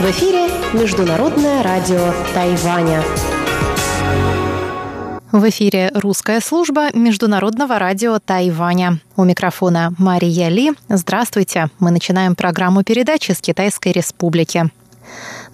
В эфире Международное радио Тайваня. В эфире русская служба Международного радио Тайваня. У микрофона Мария Ли. Здравствуйте. Мы начинаем программу передачи с Китайской Республики.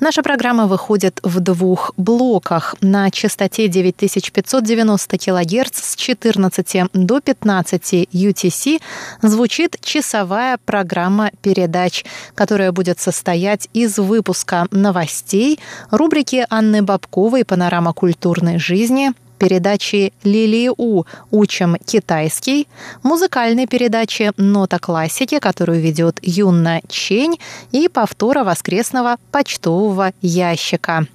Наша программа выходит в двух блоках. На частоте 9590 кГц с 14 до 15 UTC звучит часовая программа передач, которая будет состоять из выпуска новостей, рубрики Анны Бабковой «Панорама культурной жизни», передачи «Лилии У. Учим китайский», музыкальной передачи «Нота классики», которую ведет Юнна Чень, и повтора воскресного почтового ящика.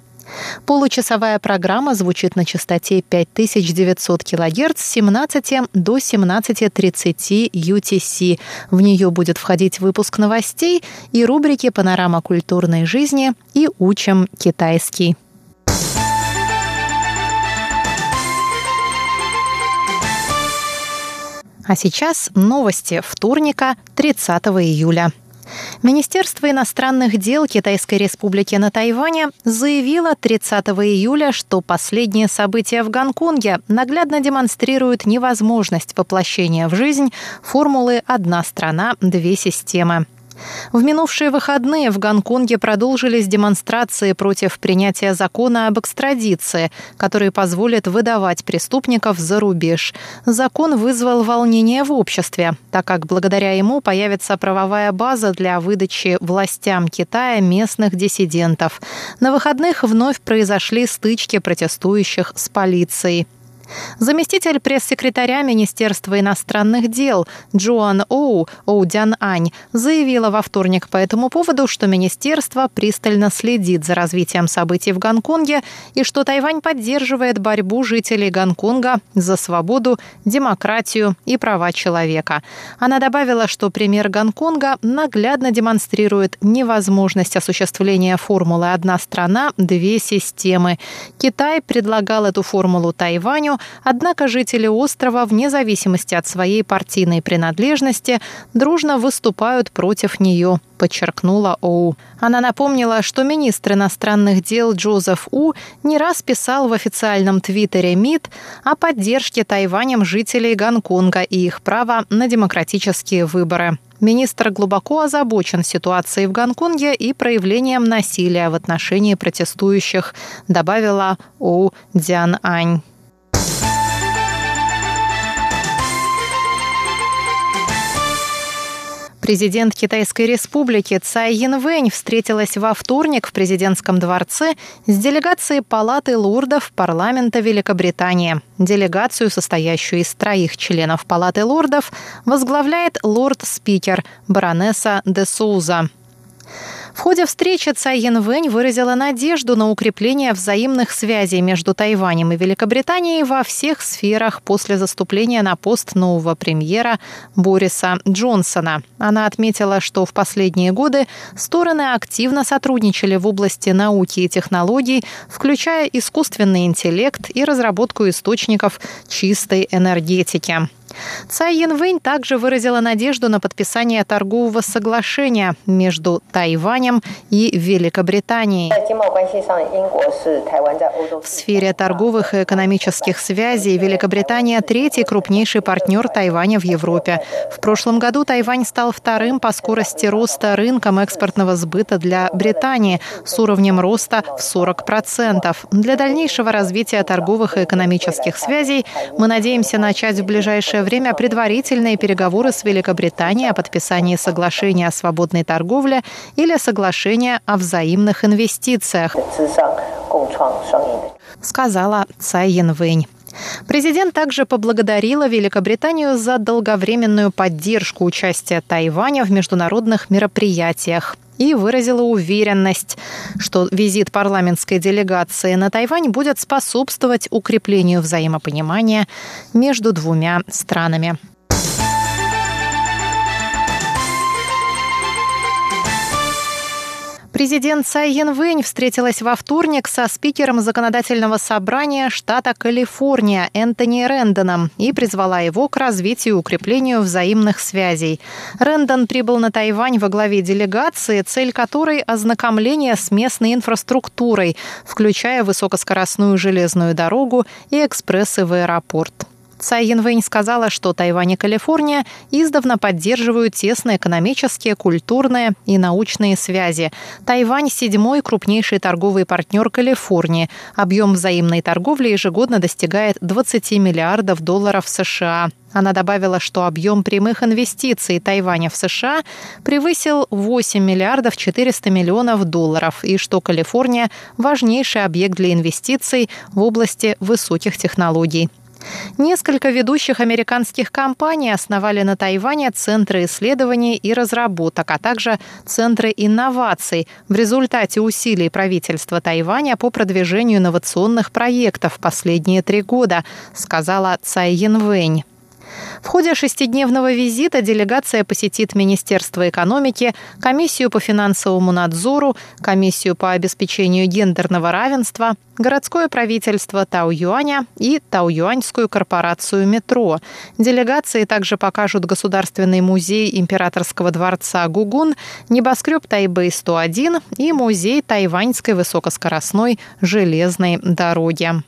Получасовая программа звучит на частоте 5900 кГц с 17 до 17.30 UTC. В нее будет входить выпуск новостей и рубрики «Панорама культурной жизни» и «Учим китайский». А сейчас новости вторника, 30 июля. Министерство иностранных дел Китайской Республики на Тайване заявило 30 июля, что последние события в Гонконге наглядно демонстрируют невозможность воплощения в жизнь формулы «одна страна, две системы». В минувшие выходные в Гонконге продолжились демонстрации против принятия закона об экстрадиции, который позволит выдавать преступников за рубеж. Закон вызвал волнение в обществе, так как благодаря ему появится правовая база для выдачи властям Китая местных диссидентов. На выходных вновь произошли стычки протестующих с полицией. Заместитель пресс-секретаря Министерства иностранных дел Джоан Оу Оудян Ань заявила во вторник по этому поводу, что министерство пристально следит за развитием событий в Гонконге и что Тайвань поддерживает борьбу жителей Гонконга за свободу, демократию и права человека. Она добавила, что пример Гонконга наглядно демонстрирует невозможность осуществления формулы «одна страна, две системы». Китай предлагал эту формулу Тайваню, однако жители острова, вне зависимости от своей партийной принадлежности, дружно выступают против нее, подчеркнула Оу. Она напомнила, что министр иностранных дел Джозеф У не раз писал в официальном твиттере МИД о поддержке Тайванем жителей Гонконга и их права на демократические выборы. Министр глубоко озабочен ситуацией в Гонконге и проявлением насилия в отношении протестующих, добавила Оу Дзян Ань. Президент Китайской республики Цай Янвэнь встретилась во вторник в президентском дворце с делегацией Палаты лордов парламента Великобритании. Делегацию, состоящую из троих членов Палаты лордов, возглавляет лорд-спикер баронесса де Соуза. В ходе встречи Цай Янвэнь выразила надежду на укрепление взаимных связей между Тайванем и Великобританией во всех сферах после заступления на пост нового премьера Бориса Джонсона. Она отметила, что в последние годы стороны активно сотрудничали в области науки и технологий, включая искусственный интеллект и разработку источников чистой энергетики. Цай Янвэнь также выразила надежду на подписание торгового соглашения между Тайванем и Великобританией. В сфере торговых и экономических связей Великобритания – третий крупнейший партнер Тайваня в Европе. В прошлом году Тайвань стал вторым по скорости роста рынком экспортного сбыта для Британии с уровнем роста в 40%. Для дальнейшего развития торговых и экономических связей мы надеемся начать в ближайшее время предварительные переговоры с Великобританией о подписании соглашения о свободной торговле или соглашения о взаимных инвестициях, сказала Цай Янвэнь. Президент также поблагодарила Великобританию за долговременную поддержку участия Тайваня в международных мероприятиях и выразила уверенность, что визит парламентской делегации на Тайвань будет способствовать укреплению взаимопонимания между двумя странами. Президент Цай Янвэнь встретилась во вторник со спикером законодательного собрания штата Калифорния Энтони Рэндоном и призвала его к развитию и укреплению взаимных связей. Рэндон прибыл на Тайвань во главе делегации, цель которой – ознакомление с местной инфраструктурой, включая высокоскоростную железную дорогу и экспрессы в аэропорт. Цай Янвэнь сказала, что Тайвань и Калифорния издавна поддерживают тесные экономические, культурные и научные связи. Тайвань – седьмой крупнейший торговый партнер Калифорнии. Объем взаимной торговли ежегодно достигает 20 миллиардов долларов США. Она добавила, что объем прямых инвестиций Тайваня в США превысил 8 миллиардов 400 миллионов долларов и что Калифорния – важнейший объект для инвестиций в области высоких технологий. Несколько ведущих американских компаний основали на Тайване центры исследований и разработок, а также центры инноваций в результате усилий правительства Тайваня по продвижению инновационных проектов последние три года, сказала Цай Янвэнь. В ходе шестидневного визита делегация посетит Министерство экономики, Комиссию по финансовому надзору, Комиссию по обеспечению гендерного равенства, городское правительство Тау-Юаня и Тау-Юаньскую корпорацию «Метро». Делегации также покажут Государственный музей императорского дворца Гугун, небоскреб Тайбэй-101 и музей тайваньской высокоскоростной железной дороги.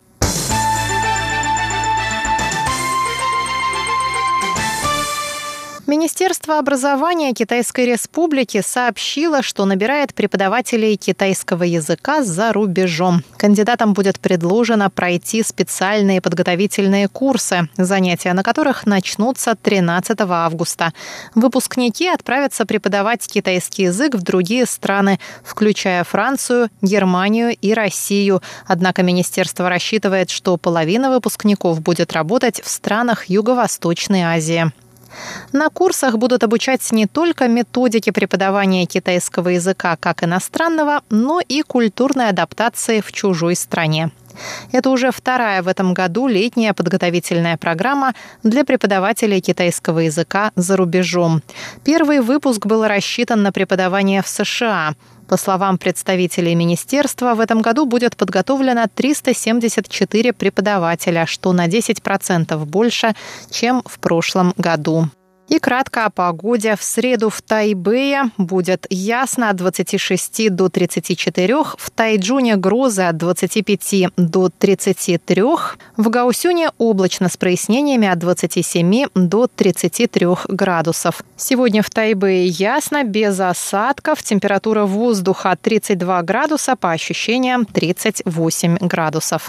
Министерство образования Китайской Республики сообщило, что набирает преподавателей китайского языка за рубежом. Кандидатам будет предложено пройти специальные подготовительные курсы, занятия на которых начнутся 13 августа. Выпускники отправятся преподавать китайский язык в другие страны, включая Францию, Германию и Россию. Однако министерство рассчитывает, что половина выпускников будет работать в странах Юго-Восточной Азии. На курсах будут обучать не только методики преподавания китайского языка как иностранного, но и культурной адаптации в чужой стране. Это уже вторая в этом году летняя подготовительная программа для преподавателей китайского языка за рубежом. Первый выпуск был рассчитан на преподавание в США. По словам представителей министерства, в этом году будет подготовлено 374 преподавателя, что на 10% больше, чем в прошлом году. И кратко о погоде. В среду в Тайбэе будет ясно от 26 до 34, в Тайджуне грозы от 25 до 33, в Гаусюне облачно с прояснениями от 27 до 33 градусов. Сегодня в Тайбэе ясно, без осадков, температура воздуха 32 градуса, по ощущениям 38 градусов.